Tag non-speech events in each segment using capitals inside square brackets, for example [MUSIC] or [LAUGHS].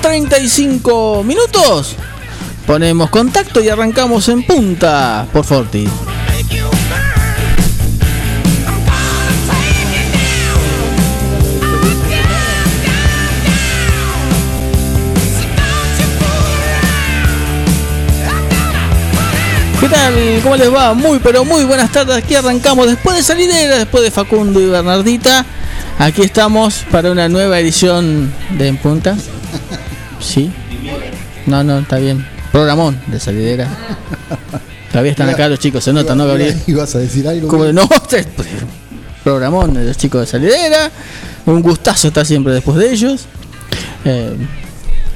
35 minutos. Ponemos contacto y arrancamos en punta por Forti. ¿Qué tal? ¿Cómo les va? Muy pero muy buenas tardes. Aquí arrancamos después de salidera, después de Facundo y Bernardita. Aquí estamos para una nueva edición de En Punta. Sí. No, no, está bien. Programón de salidera. Todavía están acá los chicos, se nota, ¿no, Gabriel? ¿Ibas a decir algo? Como no, programón de los chicos de salidera. Un gustazo estar siempre después de ellos. Eh,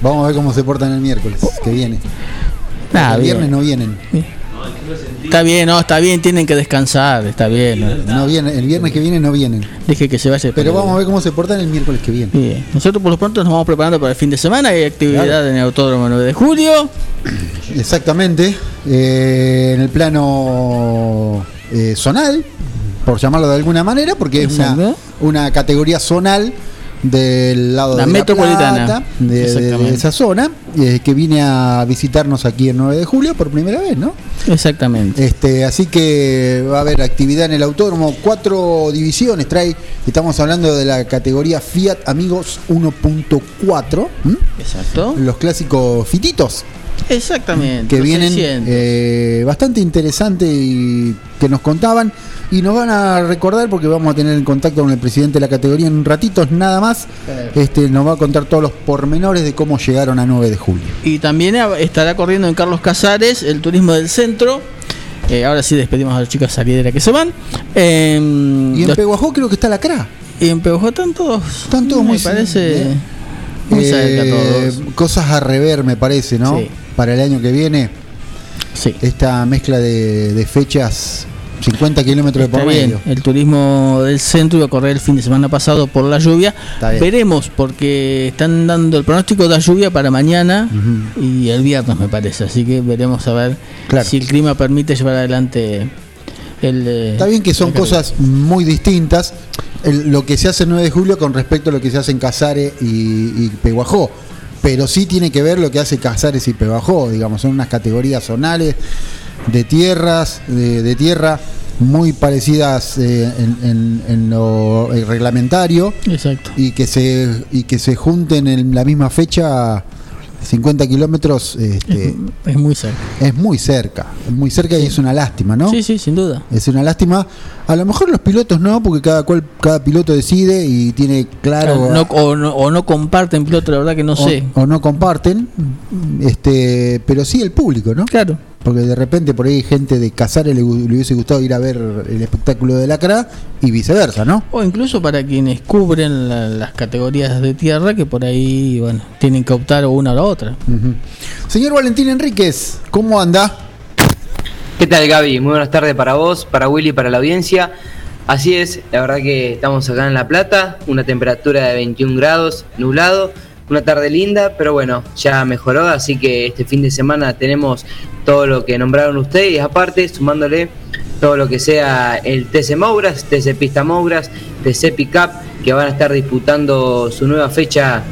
Vamos a ver cómo se portan el miércoles que viene. el viernes no vienen. Está bien, no, está bien, tienen que descansar, está bien. No, vienen, el viernes que viene no vienen. Dije que se vaya. Pero vamos a ver cómo se portan el miércoles que viene. Bien. Nosotros por lo pronto nos vamos preparando para el fin de semana, hay actividad en el Autódromo 9 de julio. Exactamente, eh, en el plano eh, zonal, por llamarlo de alguna manera, porque es una, una categoría zonal del lado de metropolitana la de, esa zona, eh, que viene a visitarnos aquí el 9 de julio por primera vez, ¿no? Exactamente. Este, así que va a haber actividad en el autódromo, cuatro divisiones trae, estamos hablando de la categoría Fiat Amigos 1.4, Exacto. Los clásicos fititos. Exactamente. Que vienen eh, bastante interesante y que nos contaban y nos van a recordar porque vamos a tener en contacto con el presidente de la categoría en un ratito nada más. Este nos va a contar todos los pormenores de cómo llegaron a 9 de julio. Y también estará corriendo en Carlos Casares el turismo del centro. Eh, ahora sí despedimos a los chicos salidera que se van. Em, y en Peguajó creo que está la CRA. Y en Peguajó están todos. Están todos muy parece muy cerca eh, todos. Cosas a rever, me parece, ¿no? Para el año que viene. Sí. Esta mezcla de, de fechas 50 kilómetros de por medio. El turismo del centro iba a correr el fin de semana pasado por la lluvia. Veremos, porque están dando el pronóstico de lluvia para mañana y el viernes, me parece. Así que veremos a ver si el clima permite llevar adelante el. Eh, Está bien que son cosas muy distintas. lo que se hace el 9 de julio con respecto a lo que se hace en Casares y, Peguajó pero sí tiene que ver lo que hace Casares y Peguajó, digamos, son unas categorías zonales de tierras, de, tierra muy parecidas eh, en, lo reglamentario Exacto. y que se y que se junten en la misma fecha 50 kilómetros este, es, muy cerca. es muy cerca es muy cerca y es una lástima no sí sí sin duda. Es una lástima. A lo mejor los pilotos no porque cada cual cada piloto decide y tiene claro o, no, o no comparten piloto la verdad que no sé. o no comparten este pero sí el público no claro porque de repente por ahí gente de Casares le, hubiese gustado ir a ver el espectáculo de la CRA y viceversa, ¿no? O incluso para quienes cubren las categorías de tierra que por ahí, bueno, tienen que optar una o la otra. Señor Valentín Enríquez, ¿cómo anda? ¿Qué tal Gaby? Muy buenas tardes para vos, para Willy, para la audiencia. Así es, la verdad que estamos acá en La Plata, una temperatura de 21 grados, nublado, una tarde linda, pero bueno, ya mejoró, así que este fin de semana tenemos todo lo que nombraron ustedes, aparte sumándole todo lo que sea el TC Mouras, TC Pista Mouras, TC Pickup, que van a estar disputando su nueva fecha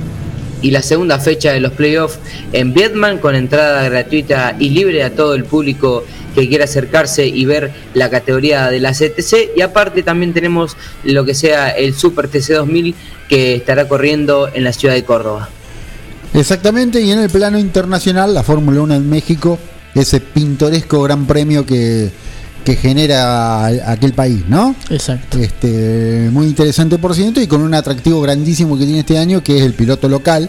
y la segunda fecha de los playoffs en Vietnam con entrada gratuita y libre a todo el público que quiera acercarse y ver la categoría de la CTC y aparte también tenemos lo que sea el Super TC 2000 que estará corriendo en la ciudad de Córdoba. Exactamente, y en el plano internacional la Fórmula 1 en México ese pintoresco gran premio que, que genera aquel país, ¿no? Exacto. Este, muy interesante por ciento y con un atractivo grandísimo que tiene este año, que es el piloto local,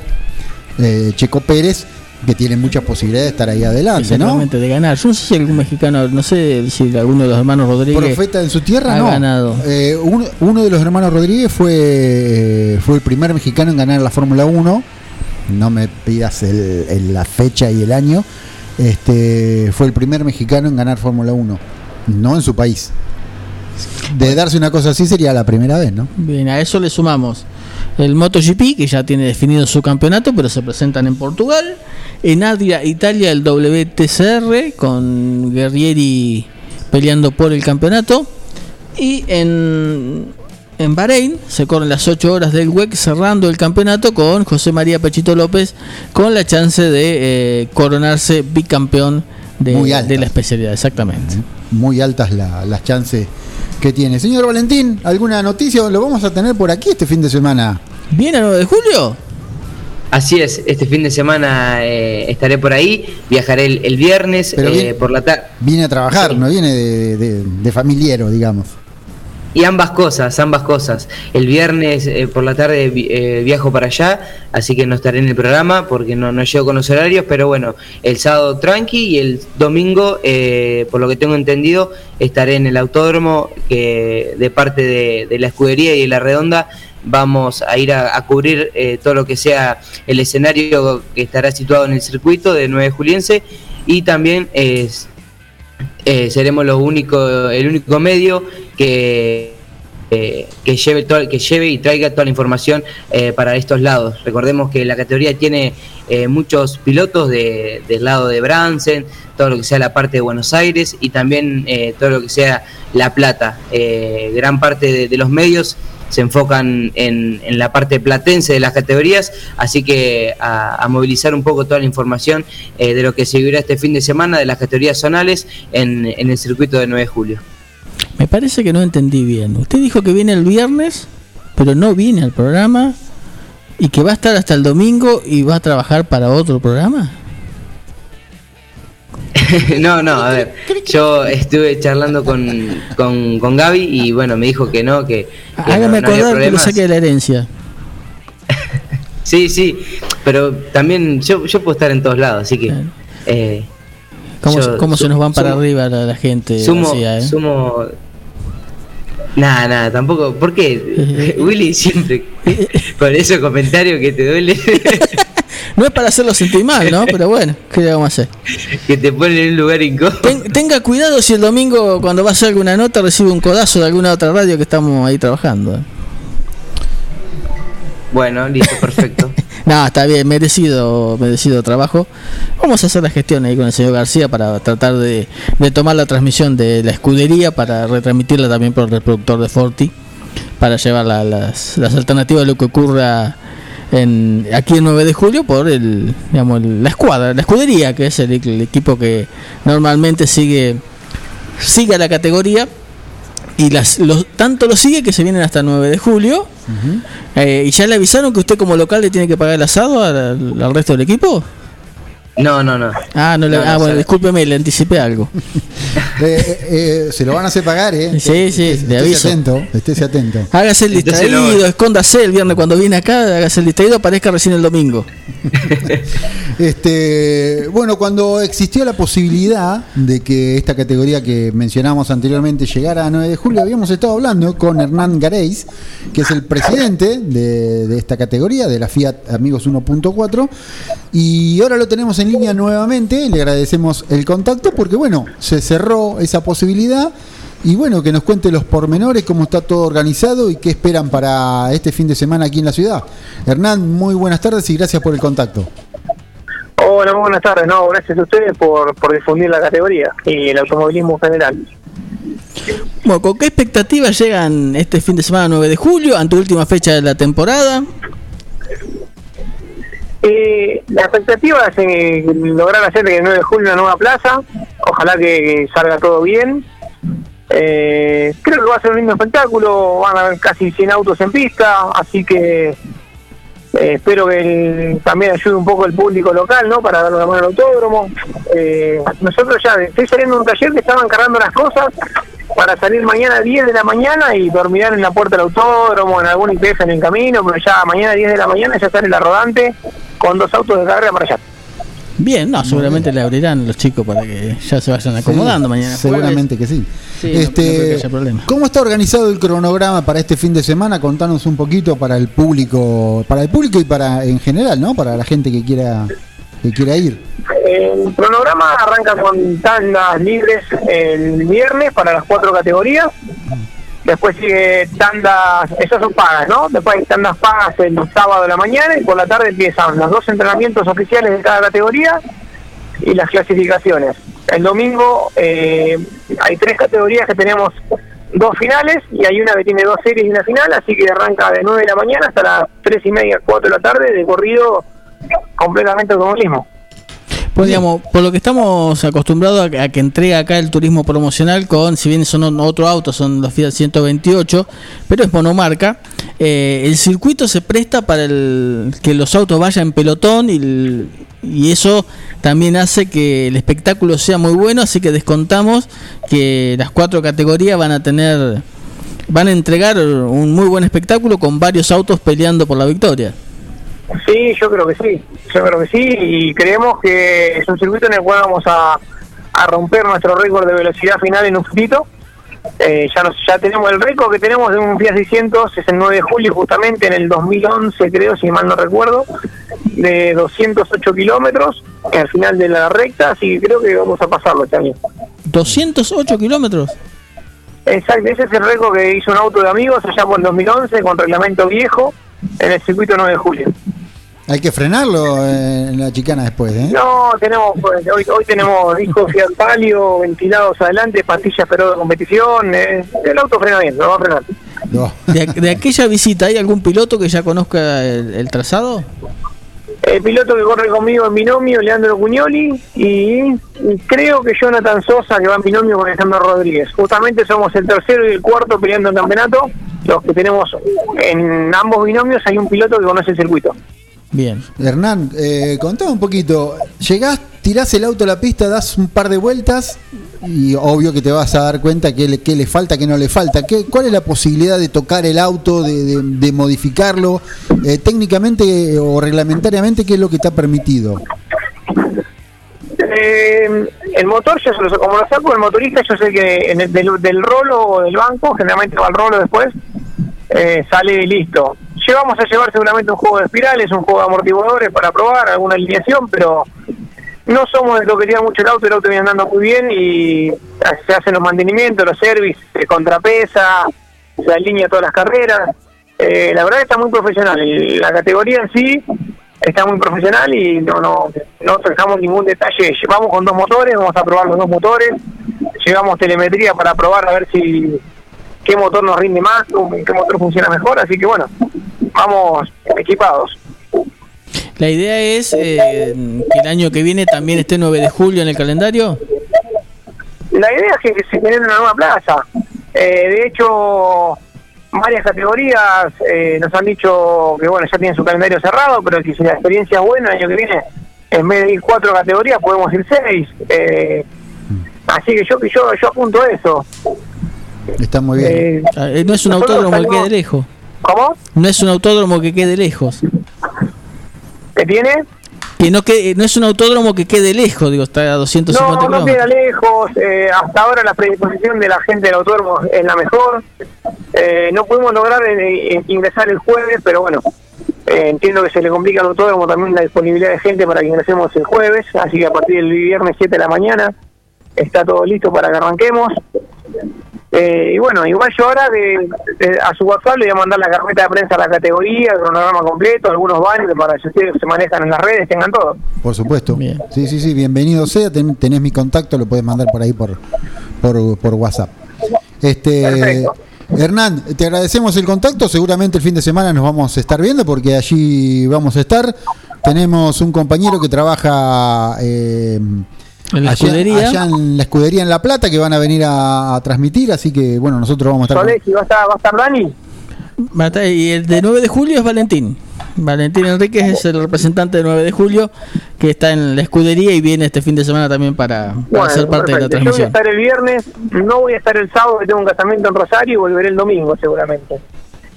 eh, Checo Pérez, que tiene muchas posibilidades de estar ahí adelante, ¿no? Exactamente, de ganar. Yo no sé si algún mexicano, no sé si alguno de los hermanos Rodríguez. Profeta en su tierra, ha no. ganado. Eh, uno, uno de los hermanos Rodríguez fue, eh, fue el primer mexicano en ganar la Fórmula 1. No me pidas el- el- la fecha y el año. Este, fue el primer mexicano en ganar Fórmula 1. No en su país. De darse una cosa así sería la primera vez, ¿no? Bien, a eso le sumamos el MotoGP, que ya tiene definido su campeonato, pero se presentan en Portugal. En Adria, Italia, el WTCR, con Guerrieri peleando por el campeonato. Y en, en Bahrein se corren las 8 horas del WEC cerrando el campeonato con José María Pechito López, con la chance de eh, coronarse bicampeón de, de la especialidad, exactamente. Muy altas la- las chances que tiene. Señor Valentín, ¿alguna noticia? Lo vamos a tener por aquí este fin de semana. ¿Viene el 9 de julio? Así es, este fin de semana eh, estaré por ahí, viajaré el, el viernes Pero eh, por la tarde. Viene a trabajar, Sí. no viene de, de- de familiero, digamos. Y ambas cosas, ambas cosas. El viernes eh, por la tarde eh, viajo para allá, así que no estaré en el programa porque no, no llego con los horarios, pero bueno, el sábado tranqui y el domingo, eh, por lo que tengo entendido, estaré en el autódromo que de parte de, la escudería y de la redonda vamos a ir a, a cubrir eh, todo lo que sea el escenario que estará situado en el circuito de 9 Juliense y también es eh, seremos los único, el único medio que, eh, que, lleve todo- que lleve y traiga toda la información eh, para estos lados. Recordemos que la categoría tiene eh, muchos pilotos de- del lado de Bransen, todo lo que sea la parte de Buenos Aires y también eh, todo lo que sea La Plata. Gran parte de los medios se enfocan en, en la parte platense de las categorías, así que a, movilizar un poco toda la información eh, de lo que se vivirá este fin de semana de las categorías zonales en, en el circuito de 9 de julio. Me parece que no entendí bien. Usted dijo que viene el viernes, pero no viene al programa y que va a estar hasta el domingo y va a trabajar para otro programa. [LAUGHS] no, no, a ver, yo estuve charlando con, con, con Gaby y bueno, me dijo que no, que... que Hágame no- no acordar que lo saque de la herencia. [LAUGHS] Sí, sí, pero también yo, yo puedo estar en todos lados, así que... Claro. eh, ¿Cómo, Yo cómo se nos van para sumo- arriba la, la gente? sumo, eh? sumo... Nada, nada, tampoco. ¿Por qué? [LAUGHS] Willy siempre con esos comentarios que te duele, No es para hacerlo sentir mal, ¿no? Pero bueno, ¿qué le vamos a hacer? que te ponen en un lugar incómodo. Ten- tenga cuidado si el domingo, cuando va a hacer alguna nota, recibe un codazo de alguna otra radio que estamos ahí trabajando. Bueno, listo, perfecto. [LAUGHS] No, está bien, merecido, merecido trabajo. Vamos a hacer la gestión ahí con el señor García para tratar de, de tomar la transmisión de la escudería para retransmitirla también por el reproductor de Forti para llevar la- las, las alternativas de lo que ocurra en, aquí el 9 de julio por el, digamos, el- la escuadra, la escudería, que es el, el equipo que normalmente sigue, sigue a la categoría y las, los, tanto lo sigue que se vienen hasta el 9 de julio. Eh, ¿Y ya le avisaron que usted como local le tiene que pagar el asado al, al resto del equipo? No, no, no. Ah, no le, No, no, ah bueno, sabe. discúlpeme, le anticipé algo. [LAUGHS] Eh, eh, eh, se lo van a hacer pagar, ¿eh? Sí, sí, Estés- le estése aviso. atento, estése atento. Hágase el distraído, escóndase el viernes cuando viene acá, hágase el distraído, aparezca recién el domingo. [LAUGHS] Este, bueno, cuando existió la posibilidad de que esta categoría que mencionamos anteriormente llegara a 9 de julio, habíamos estado hablando con Hernán Gareis, que es el presidente de, de esta categoría, de la Fiat Amigos 1.4, y ahora lo tenemos en línea nuevamente, le agradecemos el contacto porque, bueno, se cerró esa posibilidad. Y bueno, que nos cuente los pormenores, cómo está todo organizado y qué esperan para este fin de semana aquí en la ciudad. Hernán, muy buenas tardes y gracias por el contacto. Hola, muy buenas tardes. No, gracias a ustedes por, por difundir la categoría y el automovilismo en general. Bueno, ¿con qué expectativas llegan este fin de semana 9 de julio, ante última fecha de la temporada? Eh, la expectativa es eh, lograr hacer el 9 de julio una nueva plaza. Ojalá que salga todo bien. Eh, creo que va a ser un lindo espectáculo. Van a haber casi 100 autos en pista, así que Eh, espero que también ayude un poco el público local, ¿no? Para darle la mano al autódromo. Eh, nosotros ya estoy saliendo de un taller que estaban cargando las cosas para salir mañana a 10 de la mañana y dormirán en la puerta del autódromo, en algún IPF en el camino, pero ya mañana a 10 de la mañana ya sale la rodante con dos autos de carrera para allá. Bien, no, seguramente le abrirán los chicos para que ya se vayan acomodando Sí, mañana. Seguramente que sí. Sí, no- no creo que haya problema. ¿Cómo está organizado el cronograma para este fin de semana? Contanos un poquito para el público, para el público y para en general, ¿no? Para la gente que quiera que ir. El cronograma arranca con tandas libres el viernes para las cuatro categorías. Después sigue tandas, esas son pagas, ¿no? Después hay tandas pagas el sábado de la mañana y por la tarde empiezan los dos entrenamientos oficiales de cada categoría y las clasificaciones. El domingo eh, hay tres categorías que tenemos dos finales y hay una que tiene dos series y una final, así que arranca de 9 de la mañana hasta las tres y media, 4 de la tarde de corrido completamente automovilismo. Pues digamos, por lo que estamos acostumbrados a, que- a que entrega acá el turismo promocional con, si bien son otro auto, son los Fiat 128, pero es monomarca, eh, el circuito se presta para el, que los autos vayan en pelotón y, el- y eso también hace que el espectáculo sea muy bueno, así que descontamos que las cuatro categorías van a tener, van a entregar un muy buen espectáculo con varios autos peleando por la victoria. Sí, yo creo que sí, yo creo que sí y creemos que es un circuito en el cual vamos a, a romper nuestro récord de velocidad final en un futito. Eh, ya nos, ya tenemos el récord que tenemos de un Fiat 600, es el 9 de julio justamente en el 2011 creo, si mal no recuerdo, de 208 kilómetros al final de la recta, así que creo que vamos a pasarlo este año. 208 kilómetros. Exacto, ese es el récord que hizo un auto de amigos allá por el 2011 con reglamento viejo en el circuito 9 de julio. Hay que frenarlo eh, en la chicana después, ¿eh? No, tenemos pues, hoy, hoy tenemos discos Fiat Palio, ventilados adelante, pastillas pero de competición. eh, el auto frena bien, no va a frenar. No. De, de aquella visita, ¿hay algún piloto que ya conozca el, el trazado? El piloto que corre conmigo en binomio, Leandro Cuñoli, y creo que Jonathan Sosa, que va en binomio con Alejandro Rodríguez. Justamente somos el tercero y el cuarto peleando el campeonato. Los que tenemos en ambos binomios hay un piloto que conoce el circuito. Bien. Hernán, eh, contame un poquito. Llegás, tirás el auto a la pista, das un par de vueltas y obvio que te vas a dar cuenta qué le, qué le falta, qué no le falta. ¿Qué, ¿Cuál es la posibilidad de tocar el auto, de, de- de modificarlo? Eh, técnicamente o reglamentariamente, ¿qué es lo que está permitido? Eh, el motor, yo lo, como lo saco el motorista, yo sé que en el- del, del rolo o del banco, generalmente va al rolo después, eh, sale listo. Llevamos a llevar seguramente un juego de espirales, un juego de amortiguadores para probar, alguna alineación, pero no somos de lo que quería mucho el auto, el auto viene andando muy bien y se hacen los mantenimientos, los service, se contrapesa, se alinea todas las carreras. Eh, la verdad está muy profesional, la categoría en sí está muy profesional y no no no dejamos ningún detalle. Llevamos con dos motores, vamos a probar los dos motores, llevamos telemetría para probar a ver si qué motor nos rinde más, qué motor funciona mejor, así que bueno, vamos equipados. La idea es eh, que el año que viene también esté 9 de julio en el calendario. La idea es que se genere una nueva plaza. Eh, de hecho, varias categorías eh, nos han dicho que bueno ya tienen su calendario cerrado, pero que si la experiencia es buena el año que viene, en vez de ir cuatro categorías podemos ir seis. Eh, así que yo yo yo apunto eso. Está muy bien. Eh, Ah, eh, No es un autódromo que quede lejos. ¿Cómo? No es un autódromo que quede lejos. ¿Qué tiene? Que no quede, no es un autódromo que quede lejos, digo, está a 250 No, no queda lejos. eh, hasta ahora la predisposición de la gente del autódromo es la mejor. Eh, no pudimos lograr ingresar el jueves, pero bueno, eh, entiendo que se le complica al autódromo también la disponibilidad de gente para que ingresemos el jueves. Así que a partir del viernes 7 de la mañana está todo listo para que arranquemos. Eh, y bueno, igual yo ahora de, de- a su WhatsApp le voy a mandar la carpeta de prensa a la categoría, el cronograma completo, algunos baños para que ustedes se manejan en las redes, tengan todo. Por supuesto. Bien. Sí, sí, sí, bienvenido sea. Ten- tenés mi contacto, lo puedes mandar por ahí por, por, por WhatsApp. Este, Perfecto. Hernán, te agradecemos el contacto. Seguramente el fin de semana nos vamos a estar viendo porque allí vamos a estar. Tenemos un compañero que trabaja eh, En la allá, escudería. allá en la escudería en La Plata que van a venir a, a transmitir. Así que, bueno, nosotros vamos a estar. Solés, ¿y va a estar, va a estar Dani? Va a estar- Y el de 9 de julio es Valentín. Valentín Enríquez es el representante del 9 de julio que está en la escudería y viene este fin de semana también para, para Bueno, ser parte de la perfecto. Yo voy a transmisión. estar el viernes, no voy a estar el sábado, que tengo un casamiento en Rosario y volveré el domingo seguramente.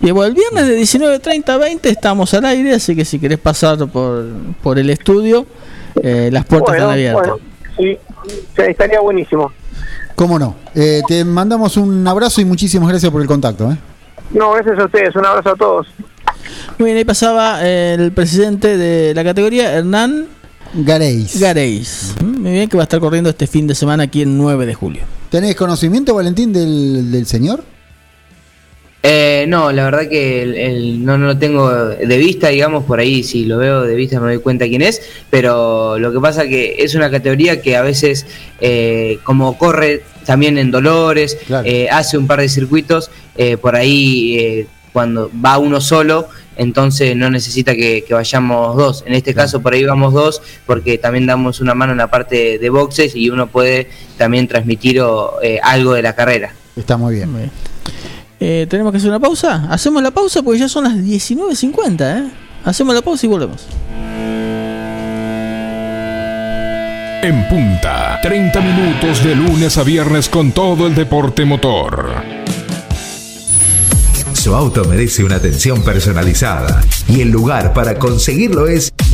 Y bueno, el viernes de 19.30 a 20 estamos al aire, así que si querés pasar por, por el estudio, eh, las puertas bueno, están abiertas. bueno, sí, estaría buenísimo. ¿Cómo no? Eh, te mandamos un abrazo y muchísimas gracias por el contacto. ¿eh? No, gracias a ustedes, un abrazo a todos. Muy bien, ahí pasaba eh, el presidente de la categoría, Hernán Gareis. Gareis. Mm, Muy bien, que va a estar corriendo este fin de semana aquí el 9 de julio. ¿Tenés conocimiento, Valentín, del, del señor? Eh, no, la verdad que el- el- no, no lo tengo de vista, digamos, por ahí si lo veo de vista me doy cuenta quién es, pero lo que pasa que es una categoría que a veces, eh, como corre también en Dolores, Claro. eh, hace un par de circuitos, eh, por ahí eh, cuando va uno solo, entonces no necesita que, que vayamos dos. En este caso por ahí vamos dos, porque también damos una mano en la parte de boxes y uno puede también transmitir o, eh, algo de la carrera. Está muy bien. Muy bien. Eh, ¿Tenemos que hacer una pausa? Hacemos la pausa porque ya son las 19.50, ¿eh? Hacemos la pausa y volvemos. En punta, 30 minutos de lunes a viernes con todo el deporte motor. Su auto merece una atención personalizada y el lugar para conseguirlo es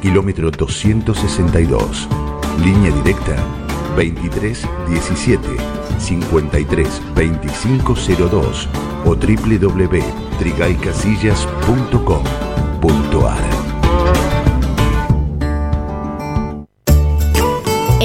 kilómetro 262. Línea directa 23 17 53 2502 o www.trigaycasillas.com.ar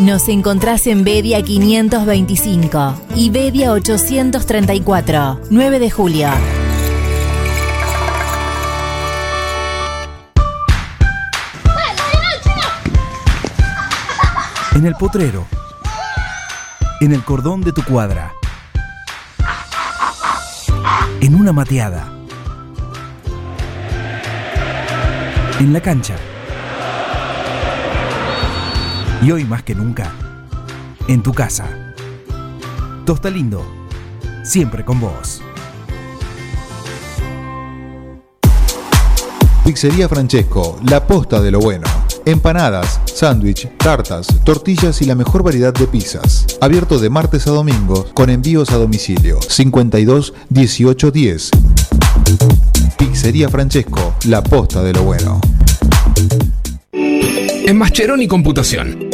Nos encontrás en Bedia 525 y Bedia 834, 9 de julio. En el potrero. En el cordón de tu cuadra. En una mateada. En la cancha. Y hoy más que nunca, en tu casa. Tosta Lindo, siempre con vos. Pizzería Francesco, la posta de lo bueno. Empanadas, sándwich, tartas, tortillas y la mejor variedad de pizzas. Abierto de martes a domingo con envíos a domicilio. 52 18 10. Pizzería Francesco, la posta de lo bueno. En Mascheroni Computación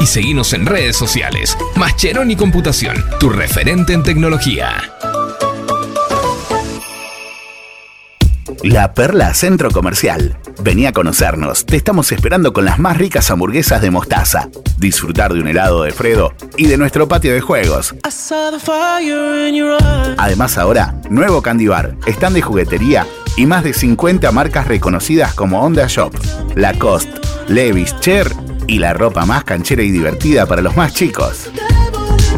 y seguimos en redes sociales. Mascheroni Computación, tu referente en tecnología. La Perla Centro Comercial. Vení a conocernos. Te estamos esperando con las más ricas hamburguesas de mostaza. Disfrutar de un helado de Fredo y de nuestro patio de juegos. Además ahora, nuevo candy bar, stand de juguetería y más de 50 marcas reconocidas como Honda Shop, Lacoste, Levi's, Cher y la ropa más canchera y divertida para los más chicos.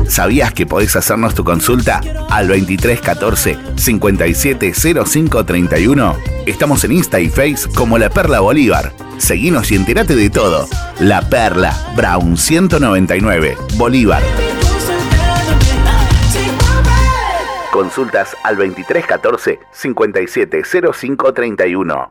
¿Sabías que podés hacernos tu consulta al 2314 570531? Estamos en Insta y Face como La Perla Bolívar. Seguinos y entérate de todo. La Perla, Brown 199, Bolívar. Consultas al 2314 570531.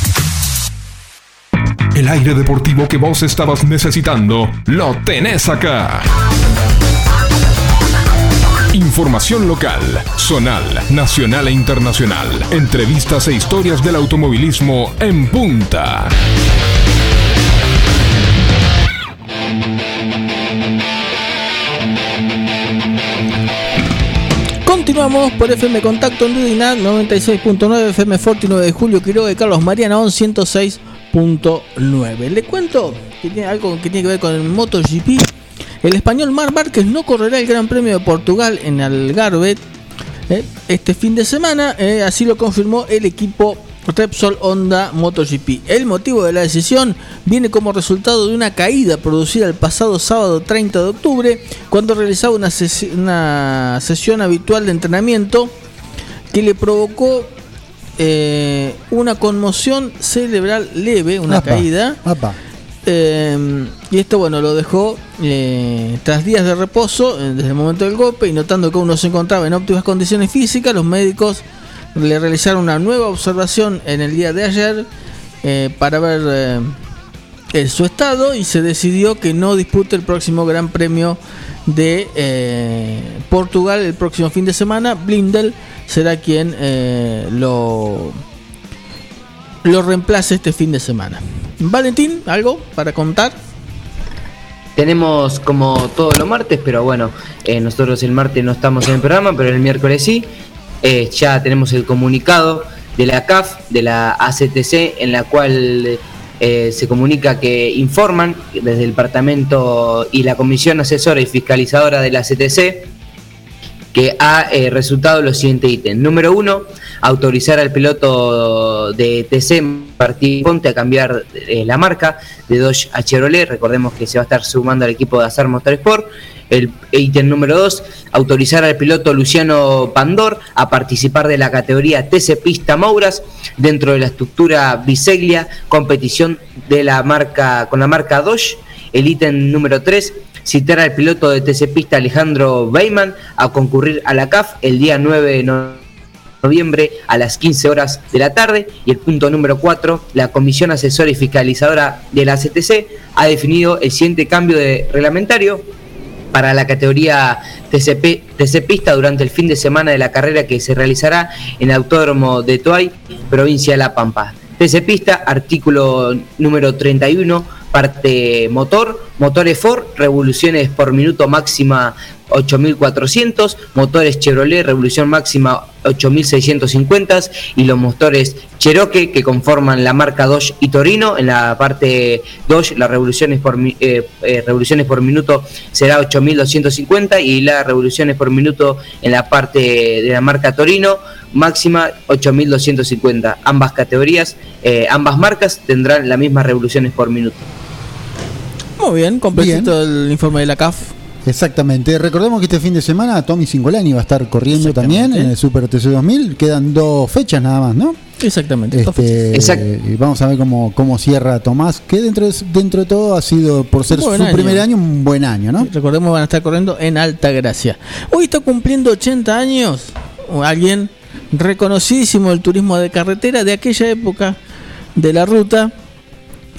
El aire deportivo que vos estabas necesitando, lo tenés acá. Información local, zonal, nacional e internacional. Entrevistas e historias del automovilismo en punta. Continuamos por FM Contacto en Dudinat 96.9 FM 49 de Julio Quiroga de Carlos Mariana 106.9. Le cuento que tiene algo que tiene que ver con el MotoGP. El español Mar Márquez no correrá el Gran Premio de Portugal en Algarve eh, este fin de semana, eh, así lo confirmó el equipo Repsol Honda MotoGP. El motivo de la decisión viene como resultado de una caída producida el pasado sábado 30 de octubre cuando realizaba una sesión habitual de entrenamiento que le provocó eh, una conmoción cerebral leve, una caída. Eh, y esto, bueno, lo dejó eh, tras días de reposo desde el momento del golpe y notando que uno se encontraba en óptimas condiciones físicas, los médicos le realizaron una nueva observación en el día de ayer para ver su estado y se decidió que no dispute el próximo Gran Premio de Portugal el próximo fin de semana. Blindel será quien eh, lo, lo reemplace este fin de semana. Valentín, ¿algo para contar? Tenemos como todos los martes, pero bueno, eh, nosotros el martes no estamos en el programa, pero el miércoles sí. Eh, ya tenemos el comunicado de la CAF, de la ACTC, en la cual se comunica que informan desde el departamento y la comisión asesora y fiscalizadora de la ACTC que ha eh, resultado los siguientes ítems. Número uno, autorizar al piloto de TC Martín Ponte a cambiar eh, la marca de Dodge a Chevrolet. Recordemos que se va a estar sumando al equipo de Azar Motorsport. El ítem número dos, autorizar al piloto Luciano Pandor a participar de la categoría TC Pista Mouras dentro de la estructura Biseglia, competición de la marca con la marca Dodge. El ítem número 3, citar al piloto de TC Pista Alejandro Beyman a concurrir a la CAF el día 9 de noviembre a las 15 horas de la tarde. Y el punto número 4, la Comisión Asesora y Fiscalizadora de la CTC ha definido el siguiente cambio de reglamentario para la categoría TCP, TC Pista durante el fin de semana de la carrera que se realizará en Autódromo de Toay, provincia de La Pampa. TC Pista, artículo número 31 parte motor, motores Ford, revoluciones por minuto máxima 8400, motores Chevrolet Revolución Máxima 8650 y los motores Cherokee que conforman la marca Dodge y Torino. En la parte Dodge las revoluciones por, eh, eh, revoluciones por minuto será 8250 y las revoluciones por minuto en la parte de la marca Torino máxima 8250. Ambas categorías, eh, ambas marcas tendrán las mismas revoluciones por minuto. Muy bien, completito el informe de la CAF. Exactamente. Recordemos que este fin de semana Tommy Singolani va a estar corriendo también en el Super TC 2000. Quedan dos fechas nada más, ¿no? Exactamente. Este, y vamos a ver cómo, cómo cierra Tomás, que dentro de, dentro de todo ha sido, por ser su primer año, un buen año, ¿no? Recordemos van a estar corriendo en Alta Gracia. Hoy está cumpliendo 80 años alguien reconocidísimo del turismo de carretera de aquella época de la ruta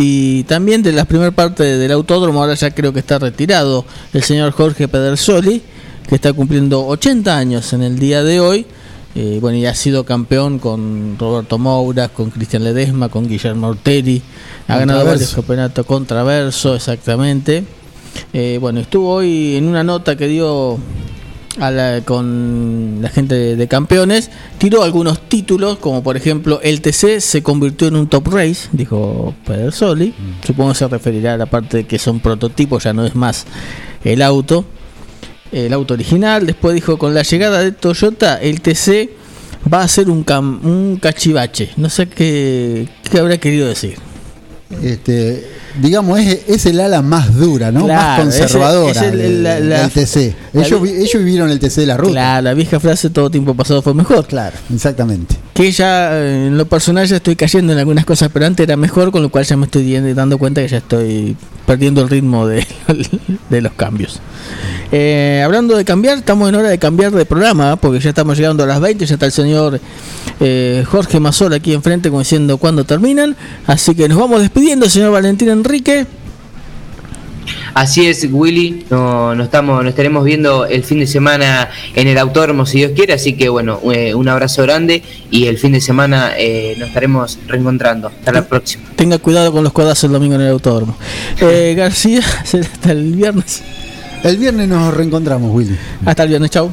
y también de la primera parte del autódromo, ahora ya creo que está retirado, el señor Jorge Pedersoli, que está cumpliendo 80 años en el día de hoy. Eh, bueno, y ha sido campeón con Roberto Moura, con Cristian Ledesma, con Guillermo Orteri, ha ganado varios campeonatos contraverso, exactamente. Eh, bueno, estuvo hoy en una nota que dio con la gente de, campeones, tiró algunos títulos, como por ejemplo el TC se convirtió en un top race, dijo Pedersoli. Mm. Supongo que se referirá a la parte de que son prototipos, ya no es más el auto, el auto original. Después dijo con la llegada de Toyota, el TC va a ser un, un cachivache. No sé qué, qué habrá querido decir. Este, digamos, es, el ala más dura, ¿no? más conservadora del TC. Ellos, ellos, vivieron el TC de la ruta. Claro, la vieja frase todo tiempo pasado fue mejor. Claro, exactamente. Que ya eh, en lo personal ya estoy cayendo en algunas cosas, pero antes era mejor, con lo cual ya me estoy dando cuenta que ya estoy perdiendo el ritmo de, [LAUGHS] de los cambios. Eh, hablando de cambiar, estamos en hora de cambiar de programa, porque ya estamos llegando a las 20, ya está el señor eh, Jorge Mazol aquí enfrente como diciendo cuándo terminan. Así que nos vamos despidiendo, señor Valentín Enrique. Así es, Willy. No, no estamos, nos estaremos viendo el fin de semana en el autódromo, si Dios quiere. Así que, bueno, eh, un abrazo grande y el fin de semana nos estaremos reencontrando. Hasta la próxima. Tenga cuidado con los codazos el domingo en el autódromo. [LAUGHS] García, [LAUGHS] hasta el viernes. El viernes nos reencontramos, Willy. Hasta el viernes, chao.